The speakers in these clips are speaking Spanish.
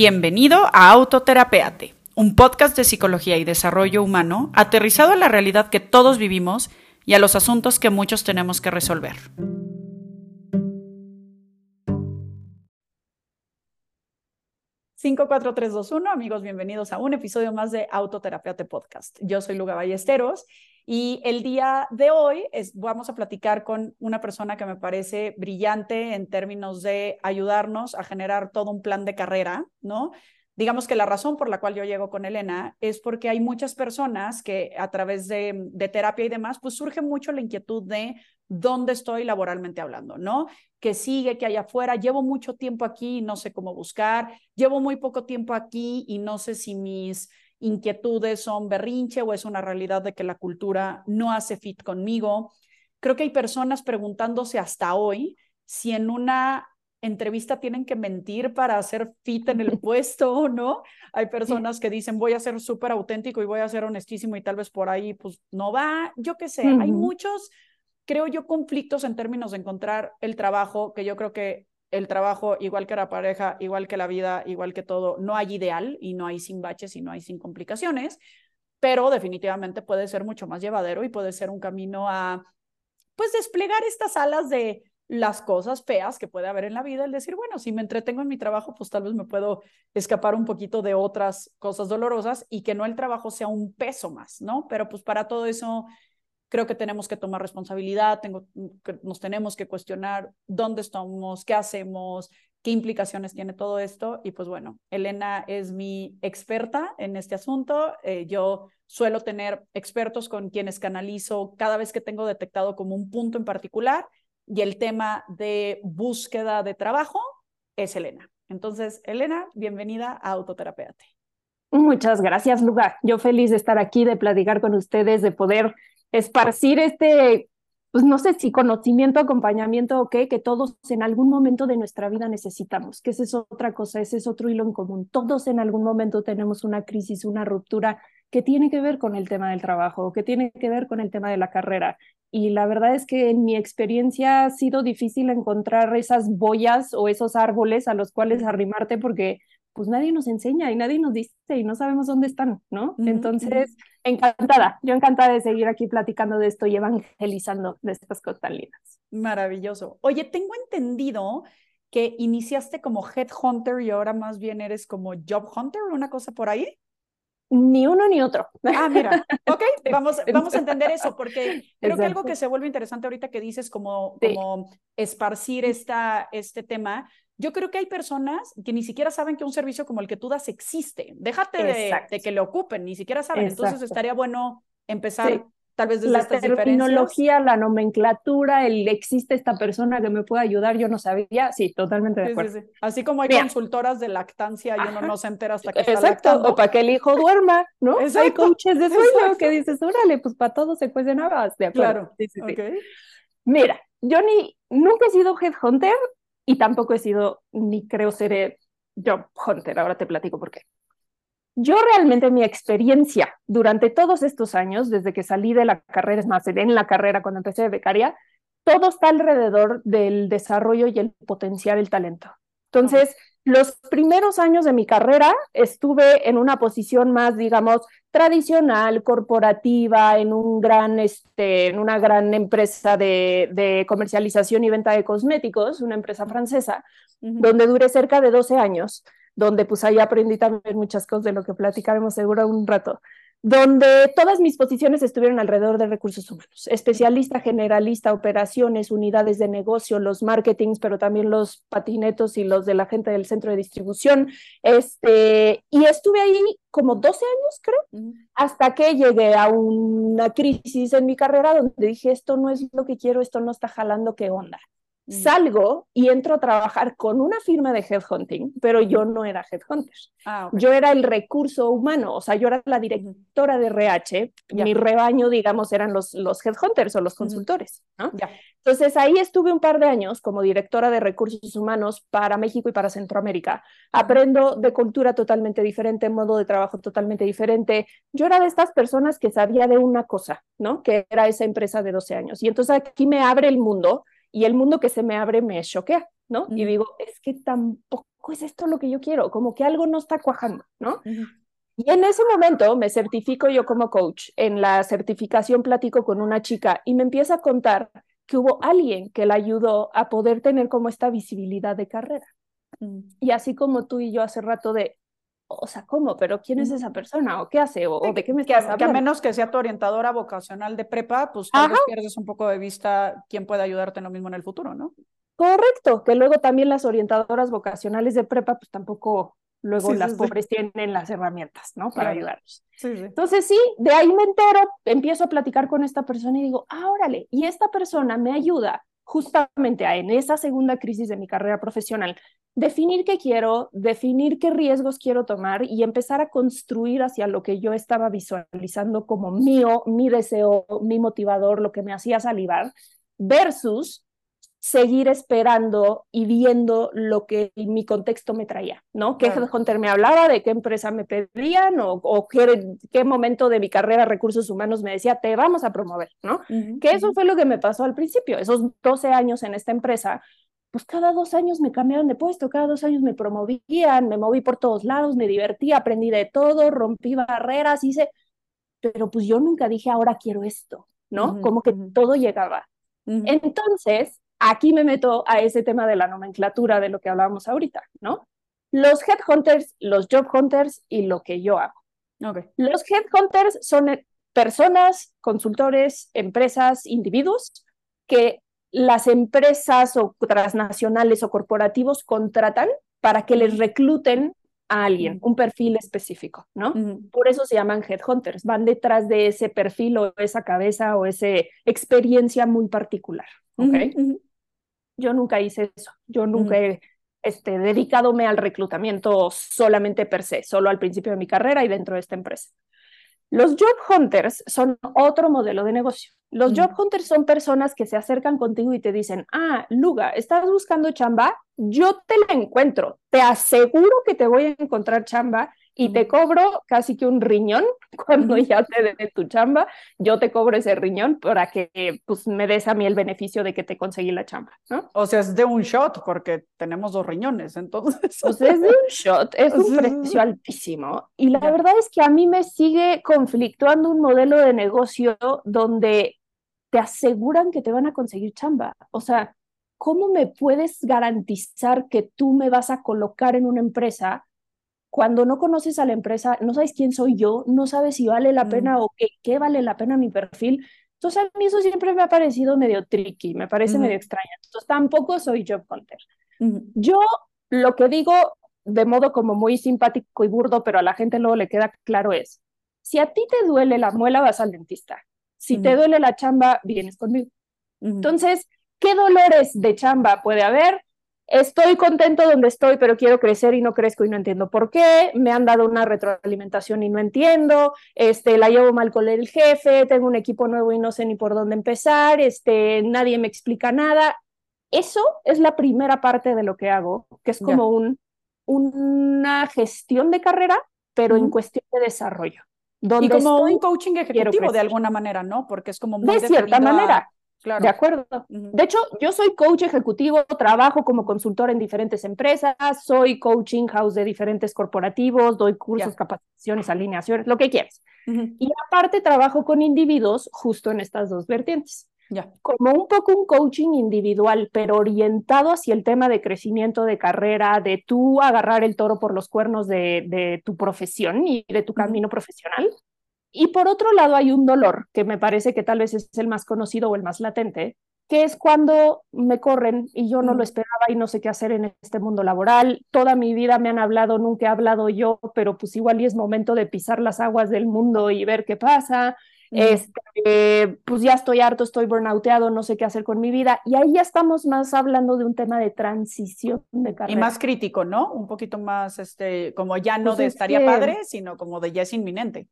Bienvenido a Autoterapeate, un podcast de psicología y desarrollo humano aterrizado a la realidad que todos vivimos y a los asuntos que muchos tenemos que resolver. Cinco, cuatro, tres, dos, uno, amigos, bienvenidos a un episodio más de Autoterapeate Podcast. Yo soy Luga Ballesteros y el día de hoy es, vamos a platicar con una persona que me parece brillante en términos de ayudarnos a generar todo un plan de carrera, ¿no? Digamos que la razón por la cual yo llego con Elena es porque hay muchas personas que a través de, terapia y demás, pues surge mucho la inquietud de dónde estoy laboralmente hablando, ¿no? Que sigue, que hay afuera, llevo mucho tiempo aquí y no sé cómo buscar, llevo muy poco tiempo aquí y no sé si mis inquietudes son berrinche o es una realidad de que la cultura no hace fit conmigo. Creo que hay personas preguntándose hasta hoy si en una entrevista tienen que mentir para hacer fit en el puesto no. Hay personas que dicen voy a ser súper auténtico y voy a ser honestísimo y tal vez por ahí pues no va. Yo qué sé, hay muchos, creo yo, conflictos en términos de encontrar el trabajo que yo creo que el trabajo, igual que la pareja, igual que la vida, igual que todo, no hay ideal y no hay sin baches y no hay sin complicaciones, pero definitivamente puede ser mucho más llevadero y puede ser un camino a, pues, desplegar estas alas de las cosas feas que puede haber en la vida, el decir, bueno, si me entretengo en mi trabajo, pues tal vez me puedo escapar un poquito de otras cosas dolorosas y que no el trabajo sea un peso más, ¿no? Pero pues para todo eso creo que tenemos que tomar responsabilidad, tengo, nos tenemos que cuestionar dónde estamos, qué hacemos, qué implicaciones tiene todo esto. Y pues bueno, Elena es mi experta en este asunto. Eh, yo suelo tener expertos con quienes canalizo cada vez que tengo detectado como un punto en particular y el tema de búsqueda de trabajo es Elena. Entonces, Elena, bienvenida a Autoterapeate. Muchas gracias, Luga. Yo feliz de estar aquí, de platicar con ustedes, de poder esparcir este, pues no sé si conocimiento, acompañamiento o qué, que todos en algún momento de nuestra vida necesitamos, que esa es otra cosa, ese es otro hilo en común. Todos en algún momento tenemos una crisis, una ruptura que tiene que ver con el tema del trabajo, que tiene que ver con el tema de la carrera. Y la verdad es que en mi experiencia ha sido difícil encontrar esas boyas o esos árboles a los cuales arrimarte porque pues nadie nos enseña y nadie nos dice y no sabemos dónde están, ¿no? Entonces, encantada, yo encantada de seguir aquí platicando de esto y evangelizando de estas lindas. Maravilloso. Oye, tengo entendido que iniciaste como headhunter y ahora más bien eres como job hunter, una cosa por ahí. Ni uno ni otro. Ah, mira, ok, vamos, vamos a entender eso, porque creo que algo que se vuelve interesante ahorita que dices como, como esparcir esta, este tema, yo creo que hay personas que ni siquiera saben que un servicio como el que tú das existe. Déjate de, que le ocupen, ni siquiera saben. Entonces estaría bueno empezar tal vez desde la terminología, la nomenclatura, el existe esta persona que me puede ayudar, yo no sabía. Sí, totalmente de acuerdo. Así como hay consultoras de lactancia y uno no se entera hasta que Exacto, está o para que el hijo duerma, ¿no? Hay coaches de sueño que dices, órale, pues para todo se cuecen habas, de acuerdo. Claro. Mira, yo ni, nunca he sido headhunter, y tampoco he sido, ni creo ser job hunter, ahora te platico por qué. Yo realmente mi experiencia durante todos estos años, desde que salí de la carrera, es más, en la carrera cuando empecé de becaria, todo está alrededor del desarrollo y el potenciar el talento. Entonces, los primeros años de mi carrera estuve en una posición más, digamos, tradicional, corporativa, en, un gran, este, en una gran empresa de, de comercialización y venta de cosméticos, una empresa francesa, donde duré cerca de 12 años, donde pues ahí aprendí también muchas cosas de lo que platicaremos seguro un rato donde todas mis posiciones estuvieron alrededor de recursos humanos, especialista, generalista, operaciones, unidades de negocio, los marketings, pero también los patinetos y los de la gente del centro de distribución. Este, y estuve ahí como 12 años, creo, hasta que llegué a una crisis en mi carrera donde dije, esto no es lo que quiero, esto no está jalando, ¿qué onda? Mm. Salgo y entro a trabajar con una firma de headhunting, pero yo no era headhunter. Ah, yo era el recurso humano, o sea, yo era la directora de RH. Mi rebaño, digamos, eran los, los headhunters o los consultores. Entonces ahí estuve un par de años como directora de recursos humanos para México y para Centroamérica. Aprendo de cultura totalmente diferente, modo de trabajo totalmente diferente. Yo era de estas personas que sabía de una cosa, ¿no? Que era esa empresa de 12 años. Y entonces aquí me abre el mundo y el mundo que se me abre me choquea, ¿no? Y digo, es que tampoco es esto lo que yo quiero, como que algo no está cuajando, ¿no? Y en ese momento me certifico yo como coach. En la certificación platico con una chica y me empieza a contar que hubo alguien que la ayudó a poder tener como esta visibilidad de carrera. Mm. Y así como tú y yo hace rato de, o sea, ¿cómo? ¿Pero quién es esa persona? ¿O qué hace? ¿O, de qué me estás hablando? Que a menos que sea tu orientadora vocacional de prepa, pues tal vez pierdes un poco de vista quién puede ayudarte en lo mismo en el futuro, ¿no? Correcto, que luego también las orientadoras vocacionales de prepa, pues tampoco luego las pobres tienen las herramientas, ¿no? Para ayudarlos. Entonces, sí, de ahí me entero, empiezo a platicar con esta persona y digo, ah, órale, y esta persona me ayuda justamente a, en esa segunda crisis de mi carrera profesional, definir qué quiero, definir qué riesgos quiero tomar y empezar a construir hacia lo que yo estaba visualizando como mío, mi deseo, mi motivador, lo que me hacía salivar, versus seguir esperando y viendo lo que mi contexto me traía, ¿no? ¿Qué Hunter me hablaba? ¿De qué empresa me pedían? ¿O, o qué, qué, momento de mi carrera recursos humanos me decía, te vamos a promover, ¿no? que eso fue lo que me pasó al principio, esos 12 años en esta empresa, pues cada dos años me cambiaron de puesto, cada dos años me promovían, me moví por todos lados, me divertí, aprendí de todo, rompí barreras, hice, pero pues yo nunca dije, ahora quiero esto, ¿no? Como que todo llegaba. Entonces, aquí me meto a ese tema de la nomenclatura de lo que hablábamos ahorita, ¿no? Los headhunters, los job hunters y lo que yo hago. Okay. Los headhunters son eh, personas, consultores, empresas, individuos que las empresas o transnacionales o corporativos contratan para que les recluten a alguien, un perfil específico, ¿no? Por eso se llaman headhunters, van detrás de ese perfil o esa cabeza o esa experiencia muy particular, ¿ok? Yo nunca hice eso. Yo nunca he este, dedicadome al reclutamiento solamente per se, solo al principio de mi carrera y dentro de esta empresa. Los job hunters son otro modelo de negocio. Los job hunters son personas que se acercan contigo y te dicen, ah, Luga, ¿estás buscando chamba? Yo te la encuentro. Te aseguro que te voy a encontrar chamba y te cobro casi que un riñón cuando ya te dé tu chamba, yo te cobro ese riñón para que pues me des a mí el beneficio de que te conseguí la chamba, ¿no? O sea, es de un shot porque tenemos dos riñones, entonces. Pues es de un shot, es un precio altísimo. Y la verdad es que a mí me sigue conflictuando un modelo de negocio donde te aseguran que te van a conseguir chamba, o sea, ¿cómo me puedes garantizar que tú me vas a colocar en una empresa cuando no conoces a la empresa, no sabes quién soy yo, no sabes si vale la pena o qué, qué, vale la pena mi perfil. Entonces a mí eso siempre me ha parecido medio tricky, me parece medio extraño. Entonces tampoco soy job hunter. Yo lo que digo de modo como muy simpático y burdo, pero a la gente luego le queda claro es, si a ti te duele la muela, vas al dentista. Si te duele la chamba, vienes conmigo. Entonces, ¿qué dolores de chamba puede haber? Estoy contento donde estoy, pero quiero crecer y no crezco y no entiendo por qué, me han dado una retroalimentación y no entiendo, este, la llevo mal con el jefe, tengo un equipo nuevo y no sé ni por dónde empezar, este, nadie me explica nada. Eso es la primera parte de lo que hago, que es como un, una gestión de carrera, pero en cuestión de desarrollo. Donde y como un coaching ejecutivo de alguna manera, ¿no? Porque es como muy de cierta manera. Claro. De acuerdo. De hecho, yo soy coach ejecutivo, trabajo como consultor en diferentes empresas, soy coaching house de diferentes corporativos, doy cursos, capacitaciones, alineaciones, lo que quieras. Y aparte trabajo con individuos justo en estas dos vertientes. Ya. Como un poco un coaching individual, pero orientado hacia el tema de crecimiento de carrera, de tú agarrar el toro por los cuernos de, de tu profesión y de tu camino profesional. Y por otro lado hay un dolor que me parece que tal vez es el más conocido o el más latente, que es cuando me corren y yo no lo esperaba y no sé qué hacer en este mundo laboral. Toda mi vida me han hablado, nunca he hablado yo, pero pues igual y es momento de pisar las aguas del mundo y ver qué pasa. Este, pues ya estoy harto, estoy burnouteado, no sé qué hacer con mi vida. Y ahí ya estamos más hablando de un tema de transición de carrera. Y más crítico, ¿no? Un poquito más, este, como ya no pues de estaría padre, sino como de ya es inminente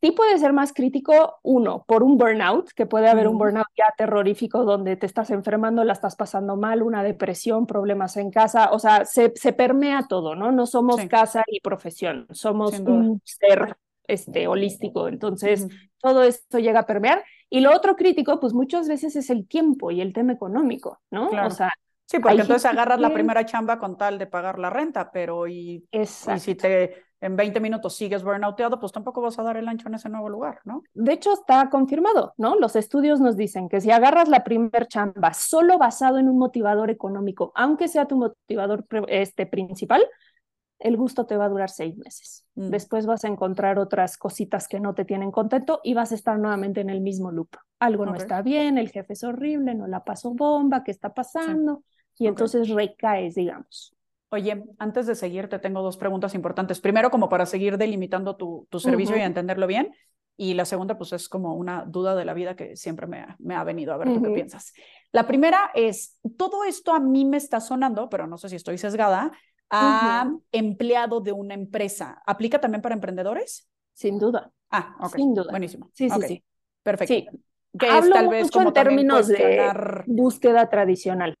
sí puede ser más crítico, uno, por un burnout, que puede haber un burnout ya terrorífico donde te estás enfermando, la estás pasando mal, una depresión, problemas en casa, o sea, se, se permea todo, ¿no? No somos casa y profesión, somos un ser este, holístico, entonces todo esto llega a permear. Y lo otro crítico, pues muchas veces es el tiempo y el tema económico, ¿no? O sea, Sí, porque entonces agarras la primera chamba con tal de pagar la renta, pero y, y si te en 20 minutos sigues burnouteado, pues tampoco vas a dar el ancho en ese nuevo lugar, ¿no? De hecho, está confirmado, ¿no? Los estudios nos dicen que si agarras la primer chamba solo basado en un motivador económico, aunque sea tu motivador este, principal, el gusto te va a durar seis meses. Mm. Después vas a encontrar otras cositas que no te tienen contento y vas a estar nuevamente en el mismo loop. Algo no está bien, el jefe es horrible, no la pasó bomba, ¿qué está pasando? Y entonces recaes, digamos. Oye, antes de seguir, te tengo dos preguntas importantes. Primero, como para seguir delimitando tu, tu servicio y entenderlo bien. Y la segunda, pues es como una duda de la vida que siempre me ha, me ha venido a ver tú qué piensas. La primera es, todo esto a mí me está sonando, pero no sé si estoy sesgada, a empleado de una empresa. ¿Aplica también para emprendedores? Sin duda. Ah, ok. Sin duda. Buenísimo. Sí, sí, sí. Perfecto. Sí. Que es tal vez como en términos de búsqueda tradicional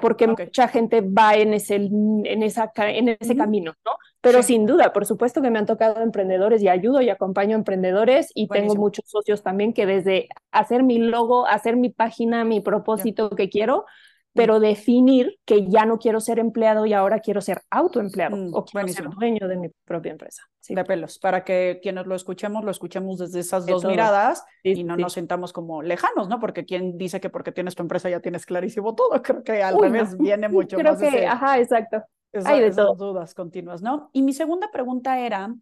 porque mucha gente va en ese, en esa, en ese camino, ¿no? Pero sin duda, por supuesto que me han tocado emprendedores y ayudo y acompaño a emprendedores y tengo muchos socios también que desde hacer mi logo, hacer mi página, mi propósito que quiero, pero definir que ya no quiero ser empleado y ahora quiero ser autoempleado mm, o quiero ser dueño de mi propia empresa. De pelos, para que quienes lo escuchemos, lo escuchemos desde esas dos miradas y no nos sintamos como lejanos, ¿no? Porque quien dice que porque tienes tu empresa ya tienes clarísimo todo, creo que al revés viene mucho creo más. Creo que, ajá, exacto. Hay de esas dudas continuas, ¿no? Y mi segunda pregunta era,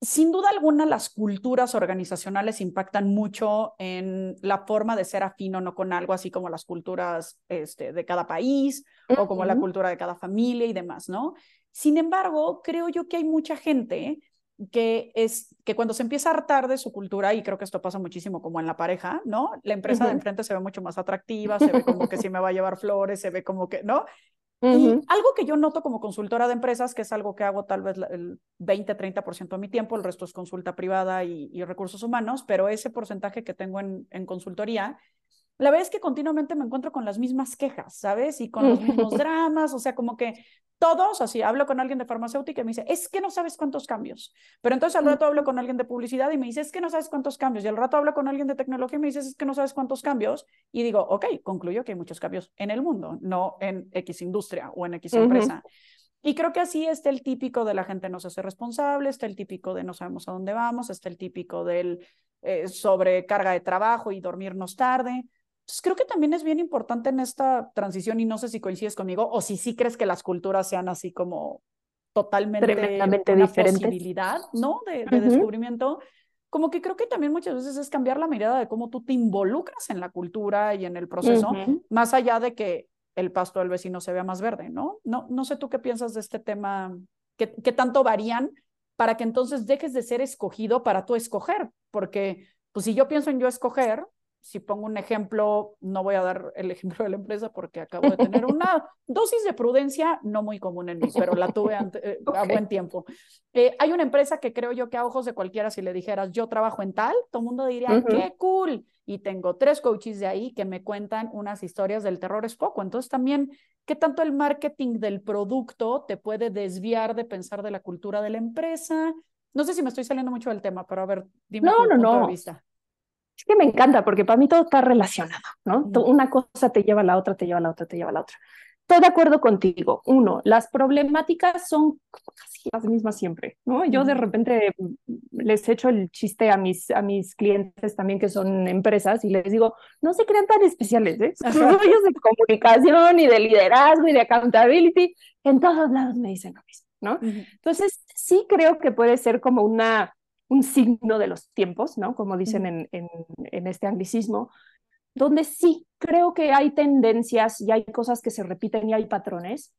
sin duda alguna, las culturas organizacionales impactan mucho en la forma de ser afín o no con algo, así como las culturas este, de cada país o como la cultura de cada familia y demás, ¿no? Sin embargo, creo yo que hay mucha gente que es que cuando se empieza a hartar de su cultura, y creo que esto pasa muchísimo como en la pareja, ¿no? La empresa de enfrente se ve mucho más atractiva, se ve como que sí me va a llevar flores, se ve como que, ¿no? Y algo que yo noto como consultora de empresas, que es algo que hago tal vez el 20-30% de mi tiempo, el resto es consulta privada y, recursos humanos, pero ese porcentaje que tengo en, en consultoría la verdad es que continuamente me encuentro con las mismas quejas, ¿sabes? Y con los mismos dramas, o sea, como que todos, así, hablo con alguien de farmacéutica y me dice, es que no sabes cuántos cambios. Pero entonces al rato hablo con alguien de publicidad y me dice, es que no sabes cuántos cambios. Y al rato hablo con alguien de tecnología y me dice, es que no sabes cuántos cambios. Y digo, ok, concluyo que hay muchos cambios en el mundo, no en X industria o en X empresa. Y creo que así está el típico de la gente no se hace responsable, está el típico de no sabemos a dónde vamos, está el típico del eh, sobrecarga de trabajo y dormirnos tarde. Entonces, creo que también es bien importante en esta transición, y no sé si coincides conmigo, o si sí crees que las culturas sean así como totalmente una posibilidad, ¿no? De, descubrimiento. Como que creo que también muchas veces es cambiar la mirada de cómo tú te involucras en la cultura y en el proceso, más allá de que el pasto del vecino se vea más verde, ¿no? No, no sé tú qué piensas de este tema, qué, qué tanto varían para que entonces dejes de ser escogido para tú escoger, porque pues si yo pienso en yo escoger, si pongo un ejemplo, no voy a dar el ejemplo de la empresa porque acabo de tener una dosis de prudencia no muy común en mí, pero la tuve eh, a buen tiempo. Eh, hay una empresa que creo yo que a ojos de cualquiera, si le dijeras yo trabajo en tal, todo el mundo diría, qué cool. Y tengo tres coaches de ahí que me cuentan unas historias del terror es poco. Entonces también, ¿qué tanto el marketing del producto te puede desviar de pensar de la cultura de la empresa? No sé si me estoy saliendo mucho del tema, pero a ver, dime tu punto de vista. Es que me encanta porque para mí todo está relacionado, ¿no? Una cosa te lleva a la otra, te lleva a la otra, te lleva a la otra. Todo de acuerdo contigo. Uno, las problemáticas son casi las mismas siempre, ¿no? Yo de repente les echo el chiste a mis, a mis clientes también que son empresas y les digo, no se crean tan especiales, ¿eh? Son rollos de comunicación y de liderazgo y de accountability. En todos lados me dicen lo mismo, ¿no? Entonces, sí creo que puede ser como una un signo de los tiempos, ¿no? Como dicen en, en, este anglicismo, donde sí creo que hay tendencias y hay cosas que se repiten y hay patrones.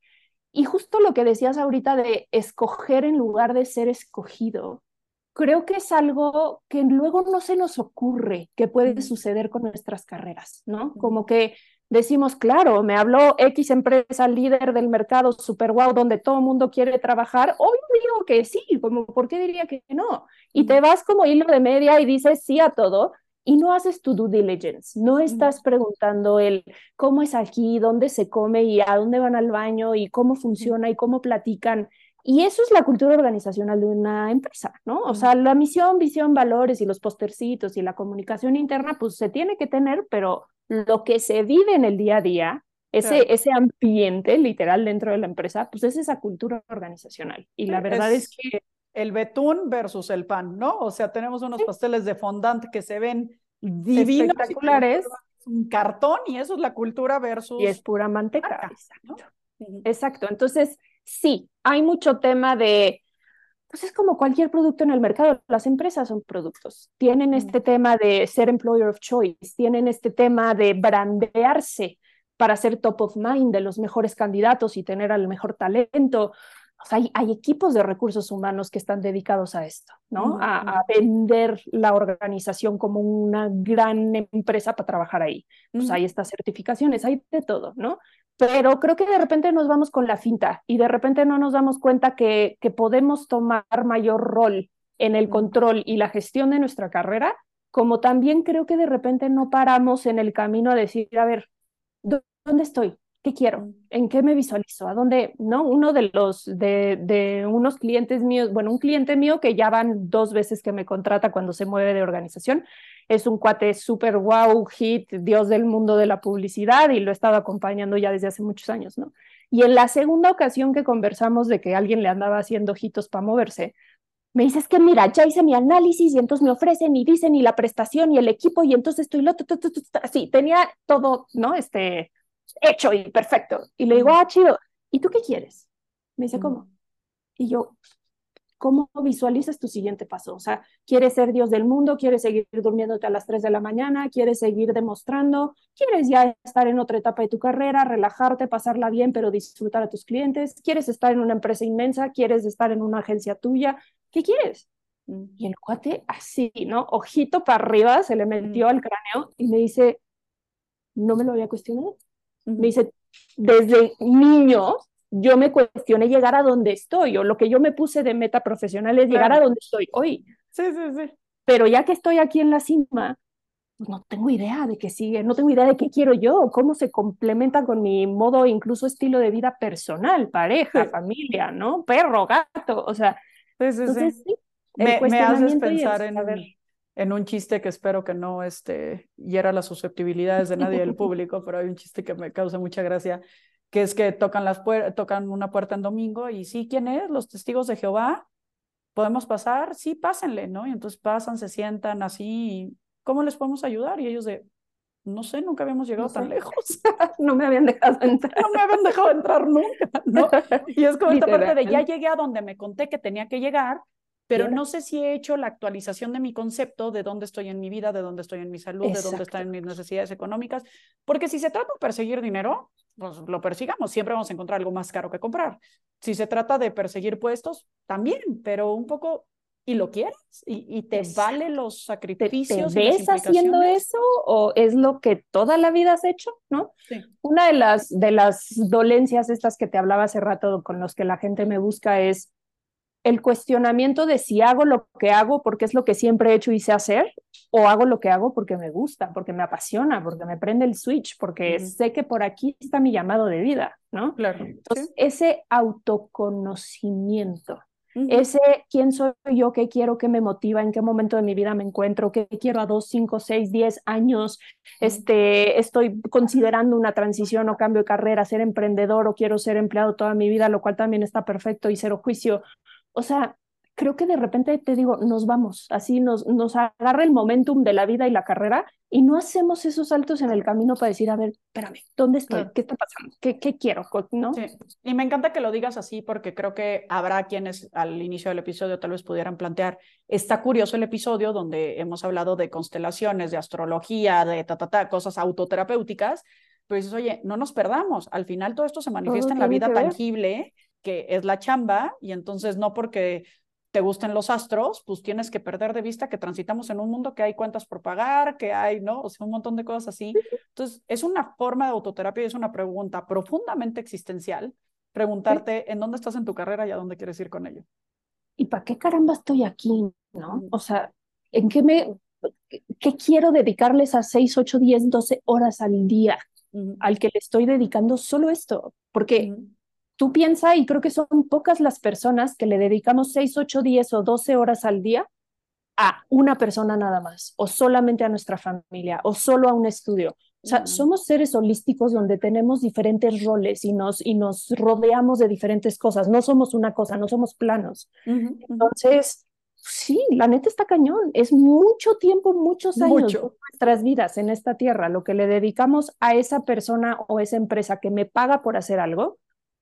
Y justo lo que decías ahorita de escoger en lugar de ser escogido, creo que es algo que luego no se nos ocurre que puede suceder con nuestras carreras, ¿no? Como que decimos, claro, me habló X empresa líder del mercado super wow, donde todo el mundo quiere trabajar, hoy digo que sí, como, ¿por qué diría que no? Y te vas como hilo de media y dices sí a todo y no haces tu due diligence, no estás preguntando el cómo es aquí, dónde se come y a dónde van al baño y cómo funciona y cómo platican. Y eso es la cultura organizacional de una empresa, ¿no? O sea, la misión, visión, valores y los postercitos y la comunicación interna, pues se tiene que tener, pero lo que se vive en el día a día ese, ese ambiente literal dentro de la empresa, pues es esa cultura organizacional. Y la verdad es, que... El betún versus el pan, ¿no? O sea, tenemos unos pasteles de fondant que se ven divinos. Espectaculares. Un cartón y eso es la cultura versus... Y es pura manteca. Exacto. Entonces, sí, hay mucho tema de pues es como cualquier producto en el mercado. Las empresas son productos. Tienen este tema de ser employer of choice, tienen este tema de brandearse para ser top of mind de los mejores candidatos y tener al mejor talento. O sea, hay, equipos de recursos humanos que están dedicados a esto, ¿no? a, vender la organización como una gran empresa para trabajar ahí. Pues hay estas certificaciones, hay de todo, ¿no? Pero creo que de repente nos vamos con la finta y de repente no nos damos cuenta que, que podemos tomar mayor rol en el control y la gestión de nuestra carrera, como también creo que de repente no paramos en el camino a decir, a ver, ¿dónde estoy? ¿Qué quiero? ¿En qué me visualizo? ¿A dónde? ¿No? Uno de los, de, de unos clientes míos, bueno, un cliente mío que ya van dos veces que me contrata cuando se mueve de organización, es un cuate súper wow, hit, dios del mundo de la publicidad y lo he estado acompañando ya desde hace muchos años, ¿no? Y en la segunda ocasión que conversamos de que alguien le andaba haciendo ojitos para moverse, me dices que mira, ya hice mi análisis y entonces me ofrecen y dicen y la prestación y el equipo y entonces estoy lo, así, tenía todo, ¿no? Este, hecho y perfecto. Y le digo, ah, chido, ¿y tú qué quieres? Me dice, ¿cómo? Y yo, ¿cómo visualizas tu siguiente paso? O sea, ¿quieres ser Dios del mundo? ¿Quieres seguir durmiéndote a las 3 de la mañana? ¿Quieres seguir demostrando? ¿Quieres ya estar en otra etapa de tu carrera, relajarte, pasarla bien, pero disfrutar a tus clientes? ¿Quieres estar en una empresa inmensa? ¿Quieres estar en una agencia tuya? ¿Qué quieres? Mm. Y el cuate así, ¿no? Ojito para arriba, se le metió al cráneo y me dice, no me lo había cuestionado. Me dice, desde niño yo me cuestioné llegar a donde estoy, o lo que yo me puse de meta profesional es llegar a donde estoy hoy. Sí, sí, sí. Pero ya que estoy aquí en la cima, pues no tengo idea de qué sigue, no tengo idea de qué quiero yo, cómo se complementa con mi modo, incluso estilo de vida personal, pareja, familia, ¿no? Perro, gato, o sea. Sí, sí, entonces, sí. me, haces pensar en, en un chiste que espero que no este, hiera las susceptibilidades de nadie del público, pero hay un chiste que me causa mucha gracia, que es que tocan, las tocan una puerta en domingo y sí, ¿quién es? Los testigos de Jehová. ¿Podemos pasar? Sí, pásenle, ¿no? Y entonces pasan, se sientan así, ¿cómo les podemos ayudar? Y ellos de, no sé, nunca habíamos llegado tan lejos. no me habían dejado entrar. no me habían dejado entrar nunca, ¿no? Y es como esta parte de ya llegué a donde me conté que tenía que llegar, pero no sé si he hecho la actualización de mi concepto de dónde estoy en mi vida, de dónde estoy en mi salud, de dónde están mis necesidades económicas, porque si se trata de perseguir dinero, pues lo persigamos, siempre vamos a encontrar algo más caro que comprar. Si se trata de perseguir puestos, también, pero un poco y lo quieres y, te vale los sacrificios. ¿Te, ves haciendo eso o es lo que toda la vida has hecho? ¿no? Sí. Una de las, de las dolencias estas que te hablaba hace rato con los que la gente me busca es el cuestionamiento de si hago lo que hago porque es lo que siempre he hecho y sé hacer, o hago lo que hago porque me gusta, porque me apasiona, porque me prende el switch, porque sé que por aquí está mi llamado de vida, ¿no? Claro. Entonces, ese autoconocimiento, ese quién soy yo, qué quiero, qué me motiva, en qué momento de mi vida me encuentro, qué quiero a dos, cinco, seis, diez años, este, estoy considerando una transición o cambio de carrera, ser emprendedor o quiero ser empleado toda mi vida, lo cual también está perfecto y cero juicio o sea, creo que de repente te digo, nos vamos, así nos, nos agarra el momentum de la vida y la carrera y no hacemos esos saltos en el camino para decir, a ver, espérame, ¿dónde estoy? ¿Qué está pasando? ¿Qué, ¿Qué, quiero? ¿No? Sí. Y me encanta que lo digas así porque creo que habrá quienes al inicio del episodio tal vez pudieran plantear, está curioso el episodio donde hemos hablado de constelaciones, de astrología, de ta, ta, ta, cosas autoterapéuticas, pero dices, oye, no nos perdamos, al final todo esto se manifiesta en la vida tangible que es la chamba, y entonces no porque te gusten los astros, pues tienes que perder de vista que transitamos en un mundo que hay cuentas por pagar, que hay, ¿no? O sea, un montón de cosas así. Entonces, es una forma de autoterapia y es una pregunta profundamente existencial, preguntarte en dónde estás en tu carrera y a dónde quieres ir con ello. ¿Y para qué caramba estoy aquí, no? O sea, ¿en qué me, qué quiero dedicarles a 6, 8, 10, 12 horas al día al que le estoy dedicando solo esto? Porque tú piensas, y creo que son pocas las personas que le dedicamos 6, 8, 10 o 12 horas al día a una persona nada más, o solamente a nuestra familia, o solo a un estudio, O sea, somos seres holísticos donde tenemos diferentes roles y nos, y nos rodeamos de diferentes cosas. No somos una cosa, no somos planos. Entonces, sí, la neta está cañón. Es mucho tiempo, muchos años de nuestras vidas en esta tierra, lo que le dedicamos a esa persona o esa empresa que me paga por hacer algo,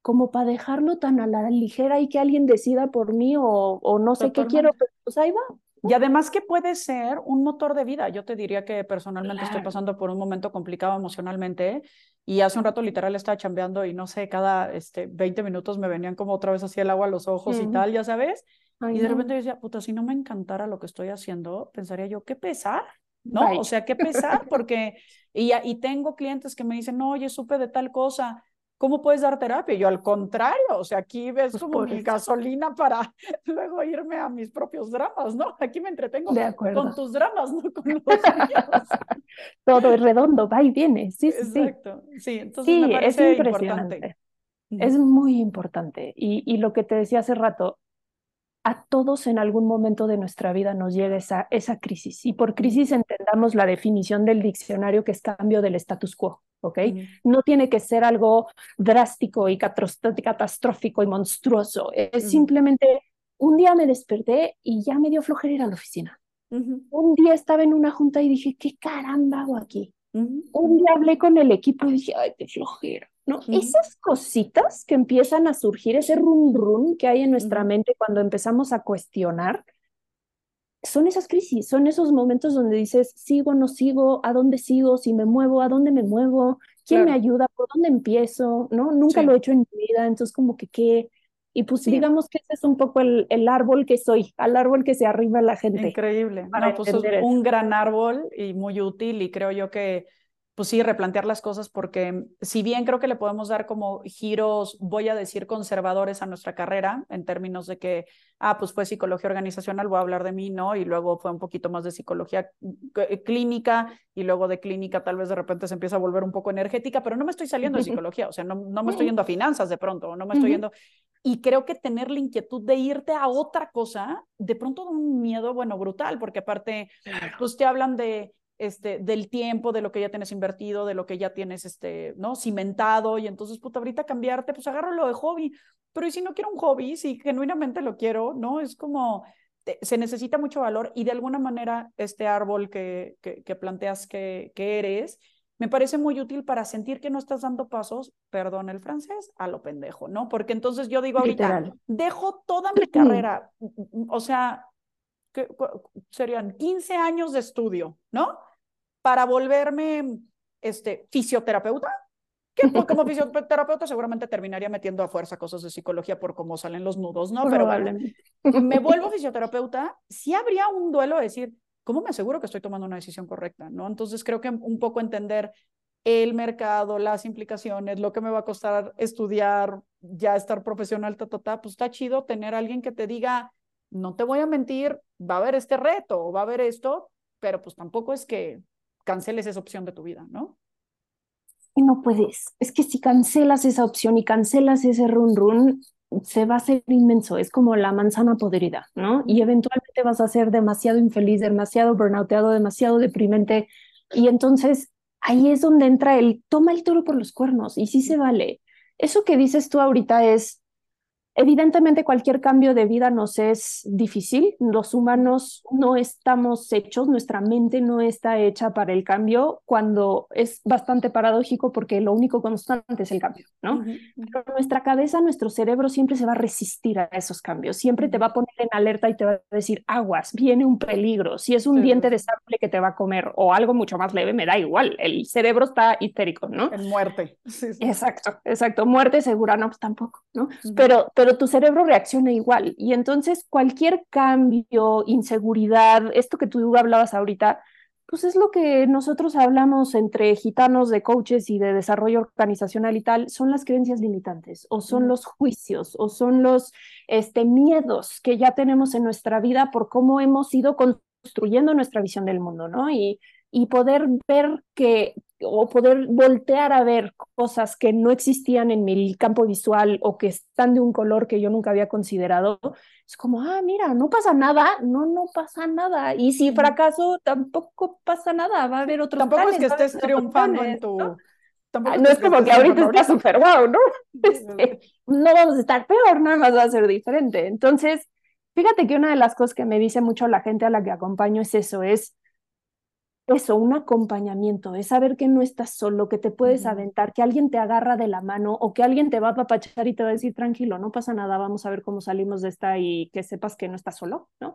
como para dejarlo tan a la ligera y que alguien decida por mí o, o no sé qué quiero, pues ahí va. Y además que puede ser un motor de vida. Yo te diría que personalmente estoy pasando por un momento complicado emocionalmente y hace un rato literal estaba chambeando y no sé, cada este, 20 minutos me venían como otra vez así el agua a los ojos y tal, ya sabes. y de repente yo decía, puta, si no me encantara lo que estoy haciendo, pensaría yo, qué pesar, ¿no? O sea, qué pesar, porque, y, y tengo clientes que me dicen, no, oye, supe de tal cosa, ¿cómo puedes dar terapia? yo al contrario, o sea, aquí ves pues como mi gasolina para luego irme a mis propios dramas, ¿no? Aquí me entretengo con tus dramas, no con los míos. Todo es redondo, va y viene, sí, sí. Exacto, sí, entonces me parece es impresionante. Importante. Es muy importante. Y, y lo que te decía hace rato, a todos en algún momento de nuestra vida nos llega esa, esa crisis. Y por crisis entendamos la definición del diccionario que es cambio del status quo, ¿ok? No tiene que ser algo drástico y catastrófico y monstruoso. Es simplemente un día me desperté y ya me dio flojera ir a la oficina. Un día estaba en una junta y dije, ¿qué caramba hago aquí? Un día hablé con el equipo y dije, ay, qué flojera. ¿no? Esas cositas que empiezan a surgir, ese rum rum que hay en nuestra mente cuando empezamos a cuestionar, son esas crisis, son esos momentos donde dices, sigo, no sigo, a dónde sigo, si me muevo, a dónde me muevo, quién me ayuda, por dónde empiezo, ¿no? Nunca lo he hecho en mi vida, entonces como que qué. Y pues digamos que ese es un poco el, el, árbol que soy, al árbol que se arriba la gente. Increíble. Para pues un gran árbol y muy útil y creo yo que pues sí, replantear las cosas porque si bien creo que le podemos dar como giros, voy a decir, conservadores a nuestra carrera, en términos de que, ah, pues fue psicología organizacional, voy a hablar de mí, ¿no? Y luego fue un poquito más de psicología clínica y luego de clínica tal vez de repente se empieza a volver un poco energética, pero no me estoy saliendo de psicología, o sea, no, no me estoy yendo a finanzas de pronto, no me estoy yendo... Y creo que tener la inquietud de irte a otra cosa, de pronto da un miedo, bueno, brutal, porque aparte, pues te hablan de este, del tiempo, de lo que ya tienes invertido, de lo que ya tienes, este, ¿no? Cimentado, y entonces, puta, ahorita cambiarte, pues agárralo de hobby, pero y si no quiero un hobby, si genuinamente lo quiero, ¿no? Es como, se necesita mucho valor y de alguna manera este árbol que, que, planteas que, que eres, me parece muy útil para sentir que no estás dando pasos, perdón el francés, a lo pendejo, ¿no? Porque entonces yo digo ahorita, dejo toda mi carrera, o sea, que, serían 15 años de estudio, ¿no? Para volverme este, fisioterapeuta, que pues, como fisioterapeuta seguramente terminaría metiendo a fuerza cosas de psicología por cómo salen los nudos, ¿no? Pero me vuelvo fisioterapeuta, sí habría un duelo de decir, ¿cómo me aseguro que estoy tomando una decisión correcta, no? Entonces creo que un poco entender el mercado, las implicaciones, lo que me va a costar estudiar, ya estar profesional, ta, ta, ta, pues está chido tener a alguien que te diga, no te voy a mentir, va a haber este reto o va a haber esto, pero pues tampoco es que canceles esa opción de tu vida, ¿no? Y no puedes. Es que si cancelas esa opción y cancelas ese run run, se va a hacer inmenso. Es como la manzana podrida, ¿no? Y eventualmente vas a ser demasiado infeliz, demasiado burnouteado, demasiado deprimente. Y entonces ahí es donde entra el toma el toro por los cuernos y sí se vale. Eso que dices tú ahorita es Evidentemente cualquier cambio de vida nos es difícil. Los humanos no estamos hechos, nuestra mente no está hecha para el cambio cuando es bastante paradójico porque lo único constante es el cambio, ¿no? Pero nuestra cabeza, nuestro cerebro siempre se va a resistir a esos cambios, siempre te va a poner en alerta y te va a decir, aguas, viene un peligro. Si es un diente de sable que te va a comer o algo mucho más leve, me da igual. El cerebro está histérico, ¿no? En muerte. Exacto, exacto. Muerte segura, no, pues tampoco, ¿no? pero, pero tu cerebro reacciona igual. Y entonces cualquier cambio, inseguridad, esto que tú hablabas ahorita, pues es lo que nosotros hablamos entre gitanos de coaches y de desarrollo organizacional y tal, son las creencias limitantes o son los juicios o son los este, miedos que ya tenemos en nuestra vida por cómo hemos ido construyendo nuestra visión del mundo, ¿no? Y y poder ver que o poder voltear a ver cosas que no existían en mi campo visual o que están de un color que yo nunca había considerado, es como, ah, mira, no pasa nada, no, no pasa nada. Y si fracaso, tampoco pasa nada, va a haber otros Tampoco es que estés triunfando en tu... ¿no? Ah, no es como que ahorita está súper guau, ¿no? Este, no vamos a estar peor, nada más va a ser diferente. Entonces, fíjate que una de las cosas que me dice mucho la gente a la que acompaño es eso, es eso, un acompañamiento, es saber que no estás solo, que te puedes aventar, que alguien te agarra de la mano o que alguien te va a papachar y te va a decir, tranquilo, no pasa nada, vamos a ver cómo salimos de esta y que sepas que no estás solo, ¿no?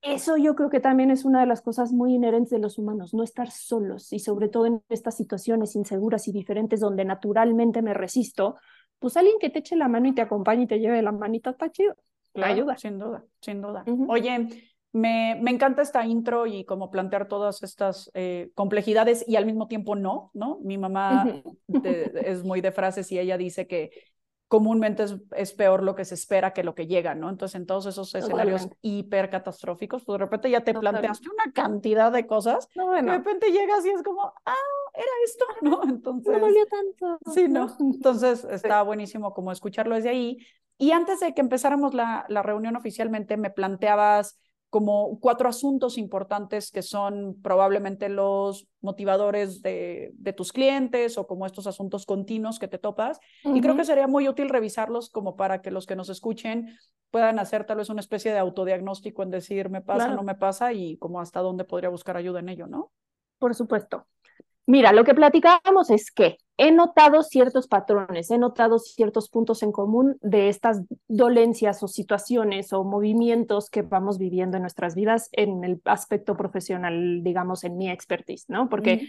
Eso yo creo que también es una de las cosas muy inherentes de los humanos, no estar solos y sobre todo en estas situaciones inseguras y diferentes donde naturalmente me resisto, pues alguien que te eche la mano y te acompañe y te lleve la manita está chido. ayuda. Sin duda, sin duda. Oye, me, me, encanta esta intro y como plantear todas estas eh, complejidades y al mismo tiempo no, ¿no? Mi mamá es muy de frases y ella dice que comúnmente es, es, peor lo que se espera que lo que llega, ¿no? Entonces, en todos esos escenarios hiper catastróficos, pues de repente ya te planteaste una cantidad de cosas, de repente llegas y es como, ah, era esto, ¿no? Entonces... No valió tanto. Sí, ¿no? Entonces, está buenísimo como escucharlo desde ahí. Y antes de que empezáramos la, la reunión oficialmente, me planteabas como cuatro asuntos importantes que son probablemente los motivadores de, de, tus clientes o como estos asuntos continuos que te topas. Y creo que sería muy útil revisarlos como para que los que nos escuchen puedan hacer tal vez una especie de autodiagnóstico en decir me pasa, no me pasa y como hasta dónde podría buscar ayuda en ello, ¿no? Por supuesto. Mira, lo que platicábamos es que he notado ciertos patrones, he notado ciertos puntos en común de estas dolencias o situaciones o movimientos que vamos viviendo en nuestras vidas en el aspecto profesional, digamos, en mi expertise, ¿no? Porque,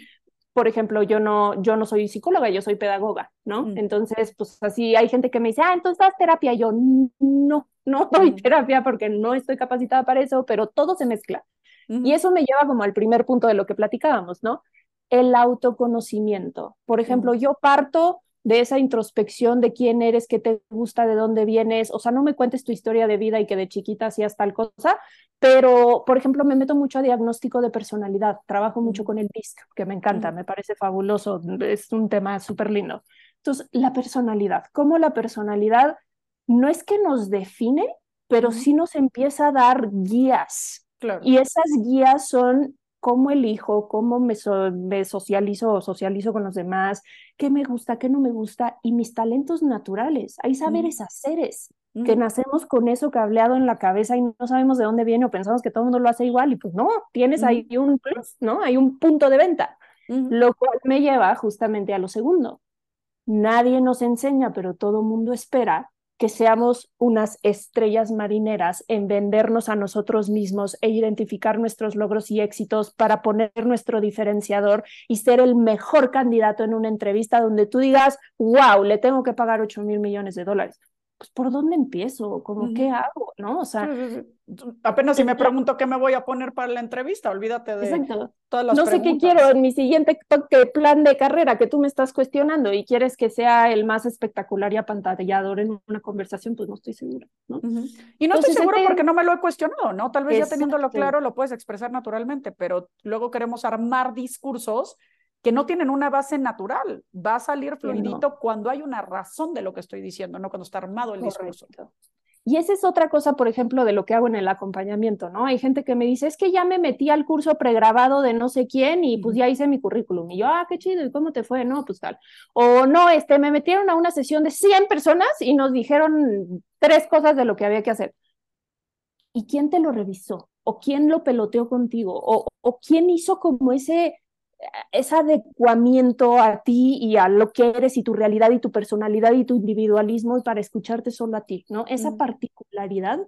por ejemplo, yo no, yo no soy psicóloga, yo soy pedagoga, ¿no? Mm. Entonces, pues así hay gente que me dice, ah, entonces das terapia. Yo no, no doy terapia porque no estoy capacitada para eso, pero todo se mezcla. Y eso me lleva como al primer punto de lo que platicábamos, ¿no? El autoconocimiento. Por ejemplo, yo parto de esa introspección de quién eres, qué te gusta, de dónde vienes. O sea, no me cuentes tu historia de vida y que de chiquita hacías tal cosa, pero, por ejemplo, me meto mucho a diagnóstico de personalidad. Trabajo mucho con el DISC, que me encanta, me parece fabuloso, es un tema súper lindo. Entonces, la personalidad, cómo la personalidad no es que nos define, pero sí nos empieza a dar guías. Y esas guías son cómo elijo, cómo me, socializo o socializo con los demás, qué me gusta, qué no me gusta y mis talentos naturales. Hay saberes haceres que nacemos con eso cableado en la cabeza y no sabemos de dónde viene o pensamos que todo el mundo lo hace igual y pues no, tienes ahí un ¿no? Hay un punto de venta, lo cual me lleva justamente a lo segundo. Nadie nos enseña, pero todo el mundo espera que seamos unas estrellas marineras en vendernos a nosotros mismos e identificar nuestros logros y éxitos para poner nuestro diferenciador y ser el mejor candidato en una entrevista donde tú digas, wow, le tengo que pagar 8 mil millones de dólares pues ¿por dónde empiezo? ¿Cómo qué hago? ¿No? O sea, apenas si me pregunto qué me voy a poner para la entrevista, olvídate de todas las No sé qué quiero en mi siguiente plan de carrera que tú me estás cuestionando y quieres que sea el más espectacular y apantallador en una conversación, pues no estoy segura, ¿no? Y no estoy segura porque no me lo he cuestionado, ¿no? Tal vez ya teniéndolo claro lo puedes expresar naturalmente, pero luego queremos armar discursos que no tienen una base natural. Va a salir fluidito cuando hay una razón de lo que estoy diciendo, no cuando está armado el discurso. Y esa es otra cosa, por ejemplo, de lo que hago en el acompañamiento, ¿no? Hay gente que me dice, es que ya me metí al curso pregrabado de no sé quién y pues ya hice mi currículum. Y yo, ah, qué chido, ¿y cómo te fue? No, pues tal. O no, este, me metieron a una sesión de 100 personas y nos dijeron tres cosas de lo que había que hacer. ¿Y quién te lo revisó? ¿O quién lo peloteó contigo? ¿O, o quién hizo como ese ese adecuamiento a ti y a lo que eres y tu realidad y tu personalidad y tu individualismo y para escucharte solo a ti, ¿no? Esa particularidad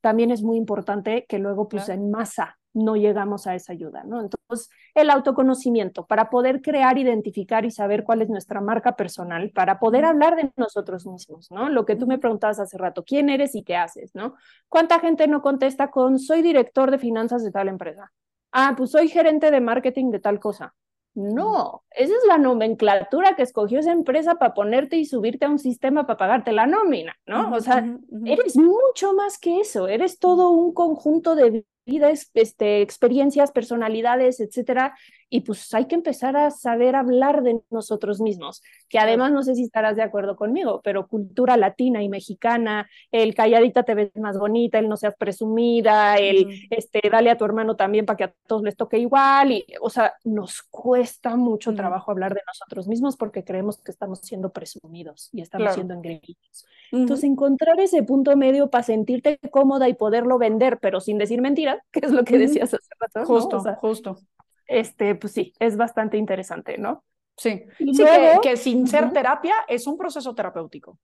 también es muy importante que luego pues en masa no llegamos a esa ayuda, ¿no? Entonces, el autoconocimiento para poder crear, identificar y saber cuál es nuestra marca personal, para poder hablar de nosotros mismos, ¿no? Lo que tú me preguntabas hace rato, ¿quién eres y qué haces, ¿no? ¿Cuánta gente no contesta con soy director de finanzas de tal empresa? Ah, pues soy gerente de marketing de tal cosa. No, esa es la nomenclatura que escogió esa empresa para ponerte y subirte a un sistema para pagarte la nómina, ¿no? o sea, eres mucho más que eso, eres todo un conjunto de vida, este, experiencias, personalidades, etcétera, y pues hay que empezar a saber hablar de nosotros mismos, que además no sé si estarás de acuerdo conmigo, pero cultura latina y mexicana, el calladita te ves más bonita, el no seas presumida, el este, dale a tu hermano también para que a todos les toque igual, y o sea, nos cuesta mucho trabajo hablar de nosotros mismos porque creemos que estamos siendo presumidos y estamos siendo engreídos. Entonces, encontrar ese punto medio para sentirte cómoda y poderlo vender, pero sin decir mentiras, que es lo que decías hace rato. Justo, justo. Este, pues sí, es bastante interesante, ¿no? Sí, sí que, sin ser terapia es un proceso terapéutico.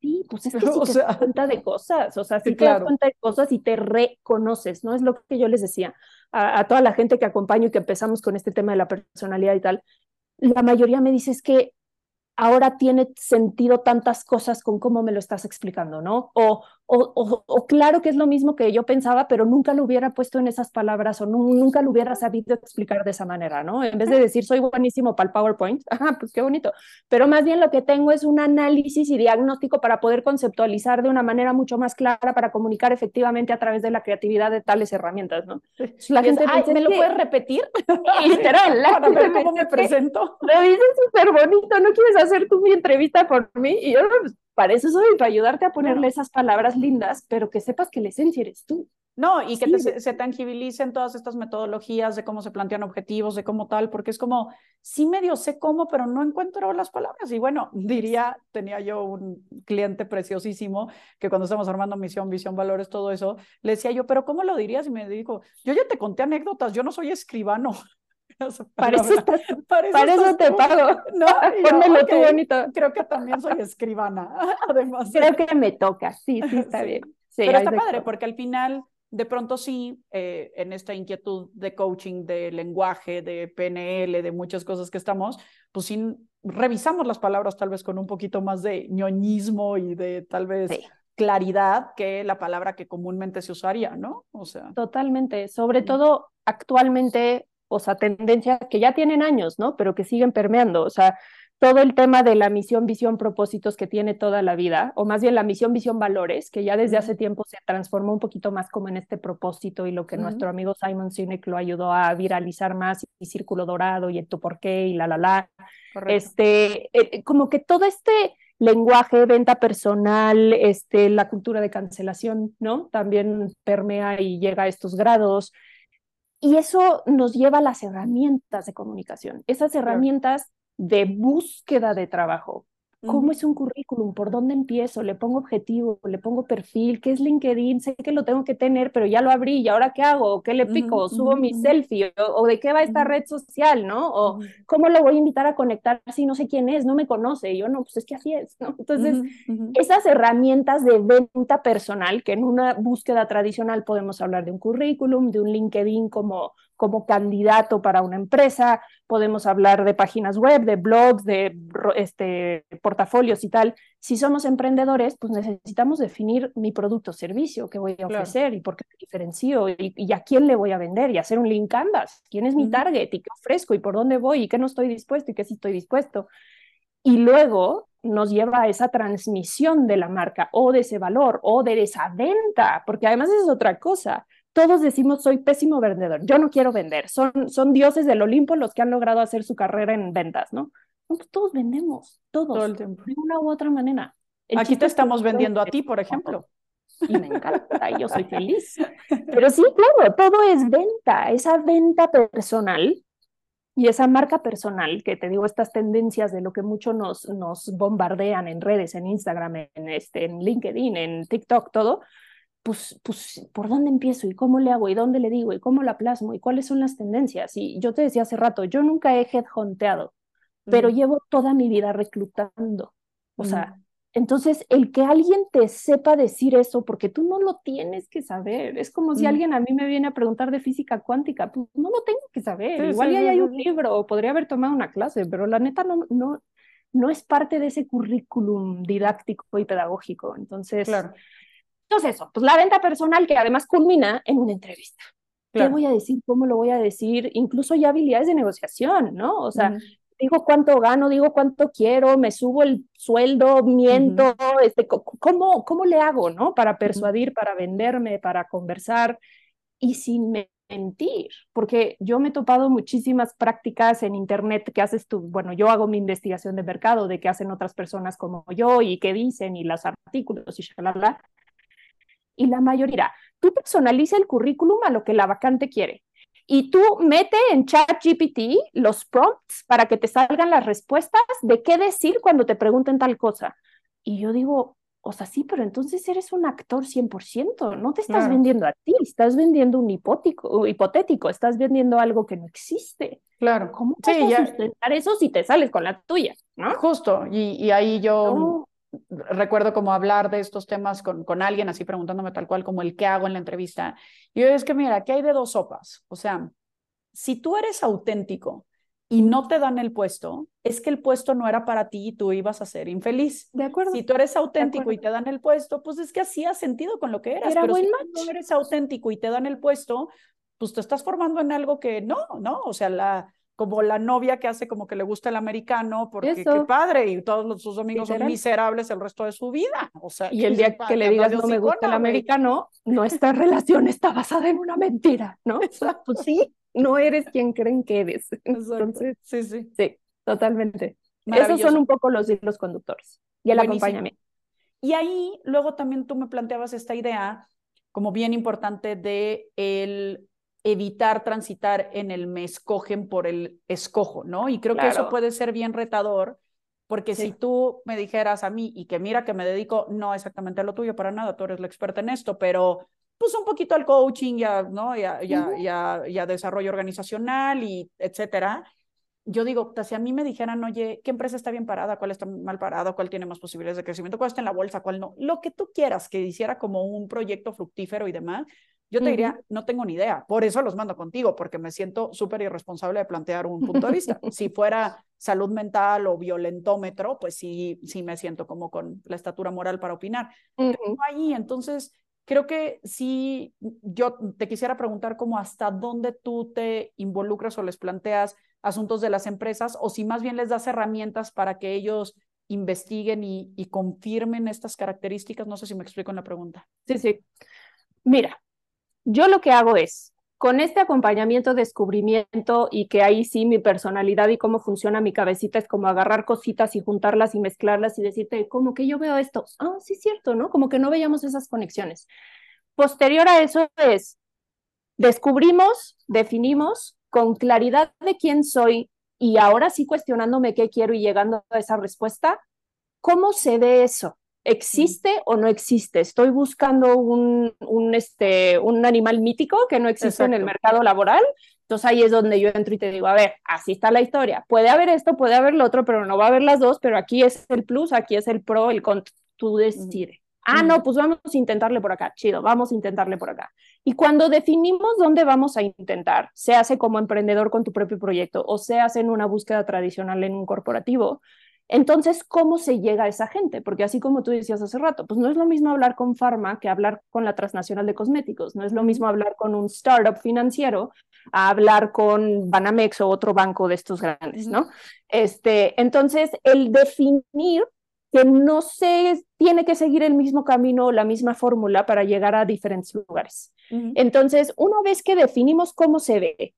Sí, pues es que si te das cuenta de cosas, o sea, si te das cuenta de cosas y te reconoces, ¿no? Es lo que yo les decía a, a, toda la gente que acompaño y que empezamos con este tema de la personalidad y tal. La mayoría me dice es que ahora tiene sentido tantas cosas con cómo me lo estás explicando, ¿no? O, o, claro que es lo mismo que yo pensaba, pero nunca lo hubiera puesto en esas palabras o nunca lo hubiera sabido explicar de esa manera, ¿no? En vez de decir soy buenísimo para el PowerPoint, ajá, pues qué bonito, pero más bien lo que tengo es un análisis y diagnóstico para poder conceptualizar de una manera mucho más clara para comunicar efectivamente a través de la creatividad de tales herramientas, ¿no? La gente ¿me lo puedes repetir? Literal, para ver cómo me presento. Lo dices súper bonito, ¿no quieres hacer tú mi entrevista por mí? Y yo, pues, para eso soy, para ayudarte a ponerle esas palabras lindas, pero que sepas que la esencia eres tú. No, y que se, tangibilicen todas estas metodologías de cómo se plantean objetivos, de cómo tal, porque es como, sí medio sé cómo, pero no encuentro las palabras. Y bueno, diría, tenía yo un cliente preciosísimo que cuando estamos armando misión, visión, valores, todo eso, le decía yo, pero ¿cómo lo dirías? Y me dijo, yo ya te conté anécdotas, yo no soy escribano. Para eso, te pago. No, Pónmelo tú bonito. Creo que también soy escribana, además. Creo que me toca, sí, sí, está bien. Pero está padre, porque al final, de pronto sí, eh, en esta inquietud de coaching, de lenguaje, de PNL, de muchas cosas que estamos, pues sí, revisamos las palabras tal vez con un poquito más de ñoñismo y de tal vez... claridad que la palabra que comúnmente se usaría, ¿no? O sea. Totalmente. Sobre todo actualmente o sea, tendencias que ya tienen años, ¿no? Pero que siguen permeando, o sea, todo el tema de la misión, visión, propósitos que tiene toda la vida, o más bien la misión, visión, valores, que ya desde hace tiempo se transformó un poquito más como en este propósito y lo que nuestro amigo Simon Sinek lo ayudó a viralizar más, y Círculo Dorado y el tu por qué y la la la. Este, eh, como que todo este lenguaje, venta personal, este, la cultura de cancelación, ¿no? También permea y llega a estos grados. Y eso nos lleva a las herramientas de comunicación, esas herramientas de búsqueda de trabajo, ¿Cómo es un currículum? ¿Por dónde empiezo? ¿Le pongo objetivo? ¿Le pongo perfil? ¿Qué es LinkedIn? Sé que lo tengo que tener, pero ya lo abrí. ¿Y ahora qué hago? ¿Qué le pico? ¿Subo mi selfie? ¿O, de qué va esta red social? ¿No? ¿O cómo lo voy a invitar a conectar si no sé quién es? No me conoce. Y yo no, pues es que así es. ¿no? Entonces, esas herramientas de venta personal, que en una búsqueda tradicional podemos hablar de un currículum, de un LinkedIn como como candidato para una empresa, podemos hablar de páginas web, de blogs, de este, portafolios y tal. Si somos emprendedores, pues necesitamos definir mi producto o servicio que voy a ofrecer y por qué me diferencio y, a quién le voy a vender y hacer un link canvas. ¿Quién es mi target y qué ofrezco y por dónde voy y qué no estoy dispuesto y qué sí estoy dispuesto? Y luego nos lleva a esa transmisión de la marca o de ese valor o de esa venta, porque además es otra cosa todos decimos soy pésimo vendedor, yo no quiero vender, son, son dioses del Olimpo los que han logrado hacer su carrera en ventas, ¿no? Pues todos vendemos, todos, Todo el tiempo. de una u otra manera. Aquí te estamos vendiendo a ti, por ejemplo. Y me encanta, y yo soy feliz. Pero sí, claro, todo es venta, esa venta personal y esa marca personal, que te digo, estas tendencias de lo que mucho nos, nos bombardean en redes, en Instagram, en, este, en LinkedIn, en TikTok, todo, pues, pues, ¿por dónde empiezo? ¿Y cómo le hago? ¿Y dónde le digo? ¿Y cómo la plasmo? ¿Y cuáles son las tendencias? Y yo te decía hace rato, yo nunca he headhunteado, pero llevo toda mi vida reclutando. O sea, entonces el que alguien te sepa decir eso, porque tú no lo tienes que saber, es como si alguien a mí me viene a preguntar de física cuántica, pues no lo tengo que saber. Igual ya hay un libro o podría haber tomado una clase, pero la neta no, no, no es parte de ese currículum didáctico y pedagógico. Entonces, claro entonces eso, pues la venta personal que además culmina en una entrevista. ¿Qué voy a decir? ¿Cómo lo voy a decir? Incluso ya habilidades de negociación, ¿no? O sea, digo cuánto gano, digo cuánto quiero, me subo el sueldo, miento, este, ¿cómo, ¿cómo le hago, no? Para persuadir, para venderme, para conversar. y sin mentir, porque yo me he topado muchísimas prácticas en Internet que haces tú, bueno, yo hago mi investigación de mercado de qué hacen otras personas como yo y qué dicen y los artículos y shalala. Y la mayoría, tú personaliza el currículum a lo que la vacante quiere. Y tú mete en ChatGPT los prompts para que te salgan las respuestas de qué decir cuando te pregunten tal cosa. Y yo digo, o sea, sí, pero entonces eres un actor 100%, no te estás vendiendo a ti, estás vendiendo un hipotético, hipotético, estás vendiendo algo que no existe. Claro. ¿Cómo vas sí, a sustentar eso si te sales con la tuya? ¿no? Justo, y, y ahí yo recuerdo como hablar de estos temas con, con alguien, así preguntándome tal cual como el qué hago en la entrevista. Y yo es que mira, aquí hay de dos sopas, o sea, si tú eres auténtico y no te dan el puesto, es que el puesto no era para ti y tú ibas a ser infeliz. De acuerdo. Si tú eres auténtico y te dan el puesto, pues es que hacía sentido con lo que eras. Era pero buen si match. no eres auténtico y te dan el puesto, pues te estás formando en algo que no, ¿no? O sea, la como la novia que hace como que le gusta el americano porque Eso. qué padre y todos los, sus amigos son miserables el resto de su vida. O sea, Y el día que le digas no me gusta el americano, nuestra relación está basada en una mentira, ¿no? Pues sí, no eres quien creen que eres. Entonces, sí, sí. sí, totalmente. Esos son un poco los hilos conductores. Y el Buenísimo. acompañamiento. Y ahí luego también tú me planteabas esta idea como bien importante de el evitar transitar en el me escogen por el escojo, ¿no? Y creo que eso Claro. puede ser bien retador, porque Sí. si tú me dijeras a mí y que mira que me dedico no exactamente a lo tuyo para nada, tú eres la experta en esto, pero pues un poquito al coaching, ya, ¿no? Ya, ya, Ujú. ya, ya desarrollo organizacional y etcétera. Yo digo, si a mí me dijeran, oye, ¿qué empresa está bien parada? ¿Cuál está mal parada? ¿Cuál tiene más posibilidades de crecimiento? ¿Cuál está en la bolsa? ¿Cuál no? Lo que tú quieras que hiciera como un proyecto fructífero y demás, yo te diría, no tengo ni idea. Por eso los mando contigo, porque me siento súper irresponsable de plantear un punto de vista. si fuera salud mental o violentómetro, pues sí, sí me siento como con la estatura moral para opinar. No ahí, entonces creo que sí, yo te quisiera preguntar como hasta dónde tú te involucras o les planteas asuntos de las empresas o si más bien les das herramientas para que ellos investiguen y, y confirmen estas características. No sé si me explico en la pregunta. Sí, sí. Mira, yo lo que hago es, con este acompañamiento, descubrimiento y que ahí sí mi personalidad y cómo funciona mi cabecita es como agarrar cositas y juntarlas y mezclarlas y decirte, como que yo veo esto. Ah, sí, es cierto, ¿no? Como que no veíamos esas conexiones. Posterior a eso es, descubrimos, definimos con claridad de quién soy y ahora sí cuestionándome qué quiero y llegando a esa respuesta, ¿cómo se ve eso? ¿Existe o no existe? Estoy buscando un, un, este, un animal mítico que no existe en el mercado laboral. Entonces ahí es donde yo entro y te digo, a ver, así está la historia. Puede haber esto, puede haber lo otro, pero no va a haber las dos, pero aquí es el plus, aquí es el pro, el con, tú decides. Ah, no, pues vamos a intentarle por acá, chido, vamos a intentarle por acá. Y cuando definimos dónde vamos a intentar, se hace como emprendedor con tu propio proyecto o se hace en una búsqueda tradicional en un corporativo, entonces, ¿cómo se llega a esa gente? Porque así como tú decías hace rato, pues no es lo mismo hablar con Pharma que hablar con la transnacional de cosméticos, no es lo mismo hablar con un startup financiero a hablar con Banamex o otro banco de estos grandes, ¿no? Este, entonces, el definir que no se tiene que seguir el mismo camino o la misma fórmula para llegar a diferentes lugares. Uh -huh. Entonces, una vez que definimos cómo se ve,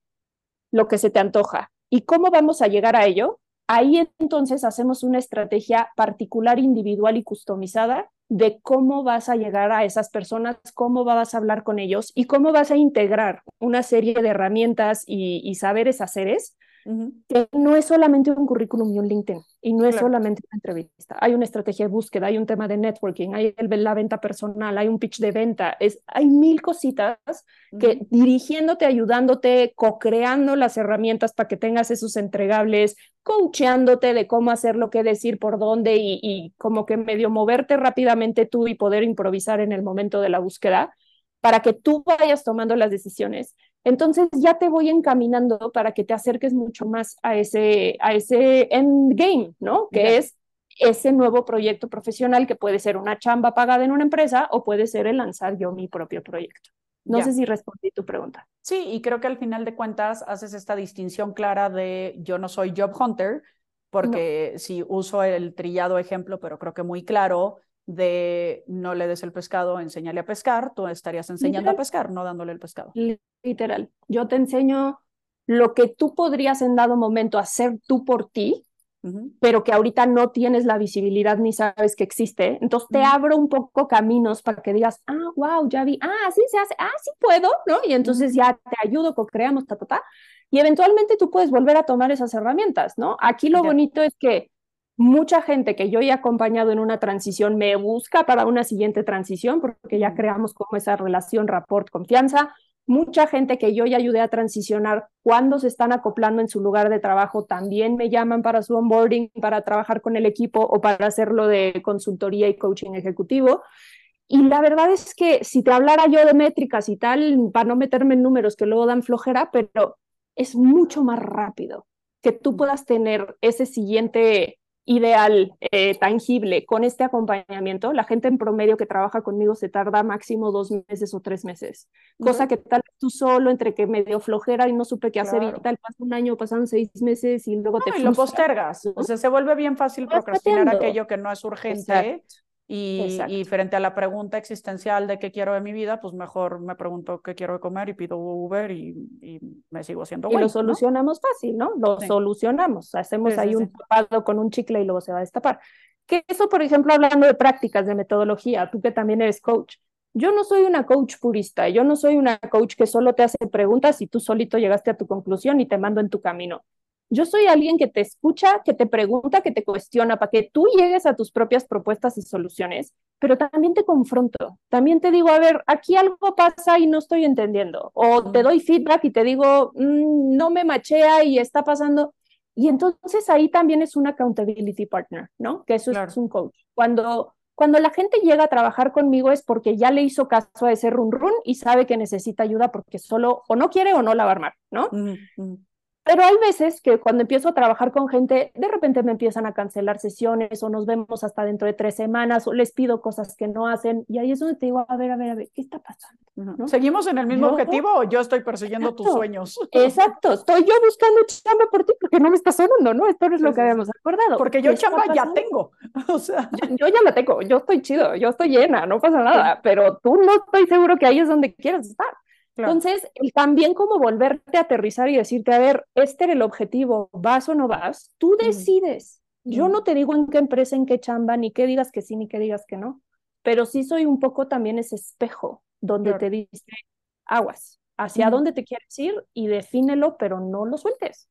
lo que se te antoja y cómo vamos a llegar a ello, ahí entonces hacemos una estrategia particular, individual y customizada de cómo vas a llegar a esas personas, cómo vas a hablar con ellos y cómo vas a integrar una serie de herramientas y, y saberes haceres Uh -huh. que no es solamente un currículum y un LinkedIn, y no es claro. solamente una entrevista. Hay una estrategia de búsqueda, hay un tema de networking, hay el, la venta personal, hay un pitch de venta, es, hay mil cositas uh -huh. que dirigiéndote, ayudándote, co-creando las herramientas para que tengas esos entregables, coacheándote de cómo hacerlo, qué decir, por dónde, y, y como que medio moverte rápidamente tú y poder improvisar en el momento de la búsqueda para que tú vayas tomando las decisiones entonces ya te voy encaminando para que te acerques mucho más a ese, a ese endgame, ¿no? Que yeah. es ese nuevo proyecto profesional que puede ser una chamba pagada en una empresa o puede ser el lanzar yo mi propio proyecto. No sé si respondí tu pregunta. Sí, y creo que al final de cuentas haces esta distinción clara de yo no soy job hunter, porque no. si uso el trillado ejemplo, pero creo que muy claro, de no le des el pescado, enséñale a pescar, tú estarías enseñando a pescar, no dándole el pescado. Literal. Yo te enseño lo que tú podrías en dado momento hacer tú por ti, pero que ahorita no tienes la visibilidad ni sabes que existe. Entonces te abro un poco caminos para que digas, ah, wow, ya vi, ah, sí se hace, ah, sí puedo, ¿no? Y entonces ya te ayudo, co-creamos, ta, ta, ta. Y eventualmente tú puedes volver a tomar esas herramientas, ¿no? Aquí lo bonito es que mucha gente que yo he acompañado en una transición me busca para una siguiente transición porque ya creamos como esa relación, rapport, confianza Mucha gente que yo ya ayudé a transicionar cuando se están acoplando en su lugar de trabajo también me llaman para su onboarding, para trabajar con el equipo o para hacerlo de consultoría y coaching ejecutivo. Y la verdad es que si te hablara yo de métricas y tal, para no meterme en números que luego dan flojera, pero es mucho más rápido que tú puedas tener ese siguiente ideal, eh, tangible, con este acompañamiento, la gente en promedio que trabaja conmigo se tarda máximo dos meses o tres meses, cosa que tal tú solo, entre que medio flojera y no supe qué hacer y tal, pasa un año, pasan seis meses y luego te... Y lo postergas, o sea, se vuelve bien fácil procrastinar aquello que no es urgente. Y, frente a la pregunta existencial de qué quiero de mi vida, pues mejor me pregunto qué quiero de comer y pido Uber y, me sigo haciendo Y lo solucionamos fácil, ¿no? Lo solucionamos. Hacemos ahí un tapado con un chicle y luego se va a destapar. Que eso, por ejemplo, hablando de prácticas, de metodología, tú que también eres coach. Yo no soy una coach purista, yo no soy una coach que solo te hace preguntas y tú solito llegaste a tu conclusión y te mando en tu camino. Yo soy alguien que te escucha, que te pregunta, que te cuestiona para que tú llegues a tus propias propuestas y soluciones, pero también te confronto. También te digo, a ver, aquí algo pasa y no estoy entendiendo. O te doy feedback y te digo, mm, no me machea y está pasando. Y entonces ahí también es un accountability partner, ¿no? Que eso es un coach. Cuando, cuando la gente llega a trabajar conmigo es porque ya le hizo caso a ese run run y sabe que necesita ayuda porque solo o no quiere o no la va a armar, ¿no? Pero hay veces que cuando empiezo a trabajar con gente, de repente me empiezan a cancelar sesiones o nos vemos hasta dentro de tres semanas o les pido cosas que no hacen y ahí es donde te digo, a ver, a ver, a ver, ¿qué está pasando? ¿Seguimos en el mismo objetivo o yo estoy persiguiendo tus sueños? Exacto, estoy yo buscando chamba por ti porque no me está sonando, ¿no? Esto es lo que habíamos acordado. Porque yo chamba ya tengo, o sea. Yo, ya la tengo, yo estoy chido, yo estoy llena, no pasa nada, pero tú no estoy seguro que ahí es donde quieres estar. Entonces, el también como volverte a aterrizar y decirte, a ver, este era el objetivo, vas o no vas, tú decides. Yo no te digo en qué empresa, en qué chamba, ni qué digas que sí, ni qué digas que no, pero sí soy un poco también ese espejo donde te dice, aguas, hacia dónde te quieres ir y defínelo, pero no lo sueltes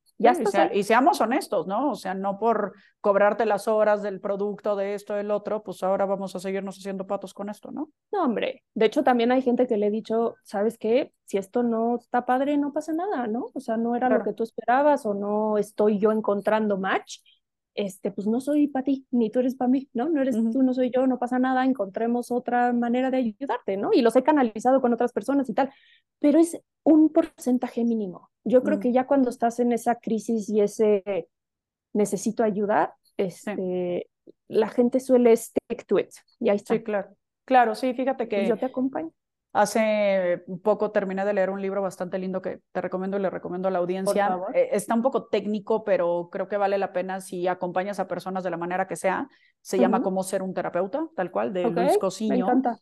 y, seamos honestos, ¿no? O sea, no por cobrarte las horas del producto, de esto, del otro, pues ahora vamos a seguirnos haciendo patos con esto, ¿no? No, hombre. De hecho, también hay gente que le he dicho, ¿sabes qué? Si esto no está padre, no pasa nada, ¿no? O sea, no era lo que tú esperabas o no estoy yo encontrando match este, pues no soy para ti, ni tú eres para mí, ¿no? No eres tú, no soy yo, no pasa nada, encontremos otra manera de ayudarte, ¿no? Y los he canalizado con otras personas y tal, pero es un porcentaje mínimo. Yo creo mm. que ya cuando estás en esa crisis y ese necesito ayuda, este, la gente suele stick to it, y ahí está. Sí, claro. Claro, sí, fíjate que... yo te acompaño. Hace poco terminé de leer un libro bastante lindo que te recomiendo y le recomiendo a la audiencia. Eh, está un poco técnico, pero creo que vale la pena si acompañas a personas de la manera que sea. Se llama Cómo ser un terapeuta, tal cual, de Luis Cosiño. Me encanta.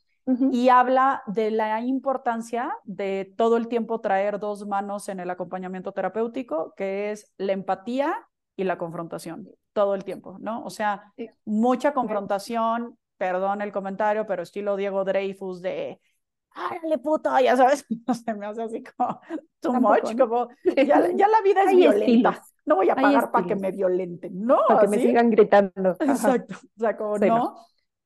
Y habla de la importancia de todo el tiempo traer dos manos en el acompañamiento terapéutico, que es la empatía y la confrontación, todo el tiempo, ¿no? O sea, mucha confrontación, perdón el comentario, pero estilo Diego Dreyfus de ¡Árale, puto! Ya sabes, no se me hace así como too much, como ya, ya, la vida es violenta. No voy a pagar para que me violenten, ¿no? Para que me sigan gritando. Exacto, o sea, como no.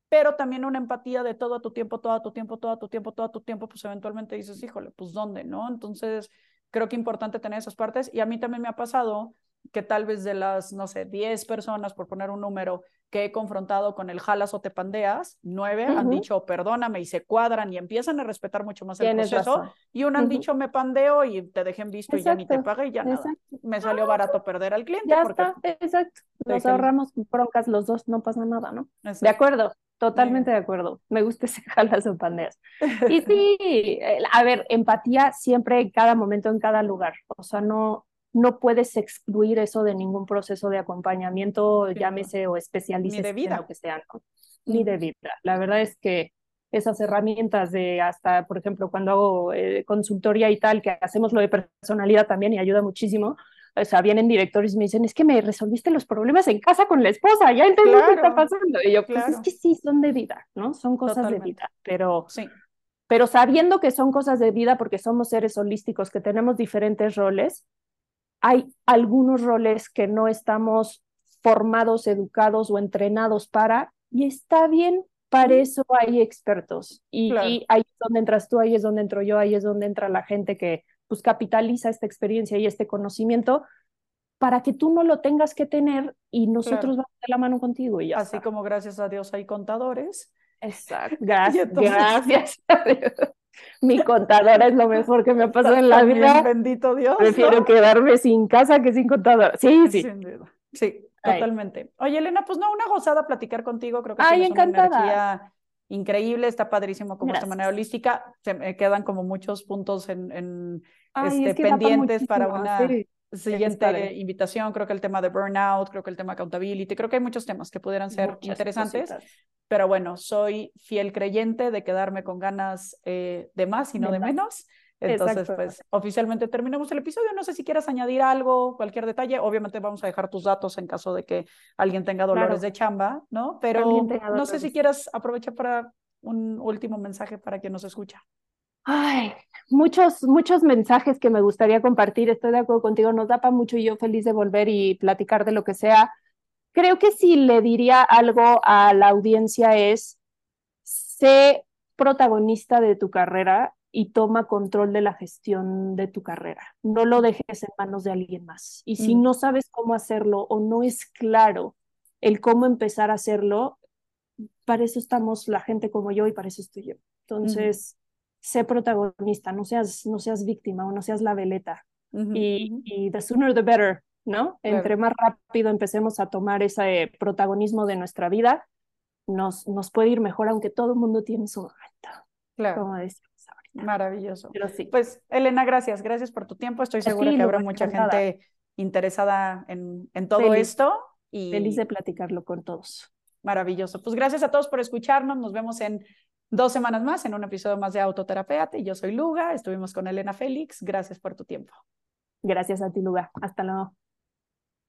Pero también una empatía de todo tu tiempo, todo tu tiempo, todo tu tiempo, todo tu tiempo, pues eventualmente dices, híjole, pues ¿dónde, no? Entonces, creo que es importante tener esas partes. Y a mí también me ha pasado que tal vez de las, no sé, 10 personas, por poner un número, que he confrontado con el jalas o te pandeas, nueve han dicho perdóname y se cuadran y empiezan a respetar mucho más el proceso. Y una han dicho me pandeo y te dejen visto y ya ni te pague y ya nada. Me salió ah, barato perder al cliente. Ya está, exacto. Nos ahorramos broncas los dos, no pasa nada, ¿no? De acuerdo. Totalmente de acuerdo. Me gusta ese jalas o pandeas. Y sí, a ver, empatía siempre en cada momento, en cada lugar. O sea, no, no puedes excluir eso de ningún proceso de acompañamiento, llámese o especialista de vida. en lo que sea, Ni de vida. La verdad es que esas herramientas de hasta, por ejemplo, cuando hago eh, consultoría y tal, que hacemos lo de personalidad también y ayuda muchísimo, o sea, vienen directores y me dicen, es que me resolviste los problemas en casa con la esposa, ya entendí lo que está pasando. Y yo, pues es que sí, son de vida, ¿no? Son cosas de vida, pero, sí. pero sabiendo que son cosas de vida porque somos seres holísticos, que tenemos diferentes roles, hay algunos roles que no estamos formados, educados o entrenados para, y está bien, para eso hay expertos. Y, ahí es donde entras tú, ahí es donde entro yo, ahí es donde entra la gente que pues capitaliza esta experiencia y este conocimiento para que tú no lo tengas que tener y nosotros vamos de la mano contigo y ya Así como gracias a Dios hay contadores. Exacto. Gracias. Gracias Mi contadora es lo mejor que me ha pasado en la vida. Bendito Dios. Prefiero quedarme sin casa que sin contadora. Sí, sí. Sí, totalmente. Oye, Elena, pues no, una gozada platicar contigo. Creo que Ay, encantada. una energía increíble, está padrísimo como esta manera holística. Se me quedan como muchos puntos en, en este, pendientes para una siguiente invitación. Creo que el tema de burnout, creo que el tema de accountability, creo que hay muchos temas que pudieran ser interesantes. Pero bueno, soy fiel creyente de quedarme con ganas eh, de más y no de menos. Entonces, pues oficialmente terminamos el episodio. No sé si quieras añadir algo, cualquier detalle. Obviamente vamos a dejar tus datos en caso de que alguien tenga dolores de chamba, ¿no? Pero no sé si quieras aprovechar para un último mensaje para quien nos escucha. Ay, muchos, muchos mensajes que me gustaría compartir. Estoy de acuerdo contigo. Nos da para mucho y yo feliz de volver y platicar de lo que sea. Creo que si le diría algo a la audiencia es, sé protagonista de tu carrera y toma control de la gestión de tu carrera. No lo dejes en manos de alguien más. Y si mm. no sabes cómo hacerlo o no es claro el cómo empezar a hacerlo, para eso estamos la gente como yo y para eso estoy yo. Entonces, sé protagonista, no seas, no seas víctima o no seas la veleta. y, y, the sooner the better, ¿no? Entre más rápido empecemos a tomar ese protagonismo de nuestra vida, nos, nos puede ir mejor, aunque todo el mundo tiene su momento. Claro. Como Maravilloso. Pues, Elena, gracias. Gracias por tu tiempo. Estoy segura que habrá mucha gente interesada en, en todo esto. Y... Feliz de platicarlo con todos. Maravilloso. Pues gracias a todos por escucharnos. Nos vemos en dos semanas más en un episodio más de Autoterapeuta. Yo soy Luga. Estuvimos con Elena Félix. Gracias por tu tiempo. Gracias a ti, Luga. Hasta luego.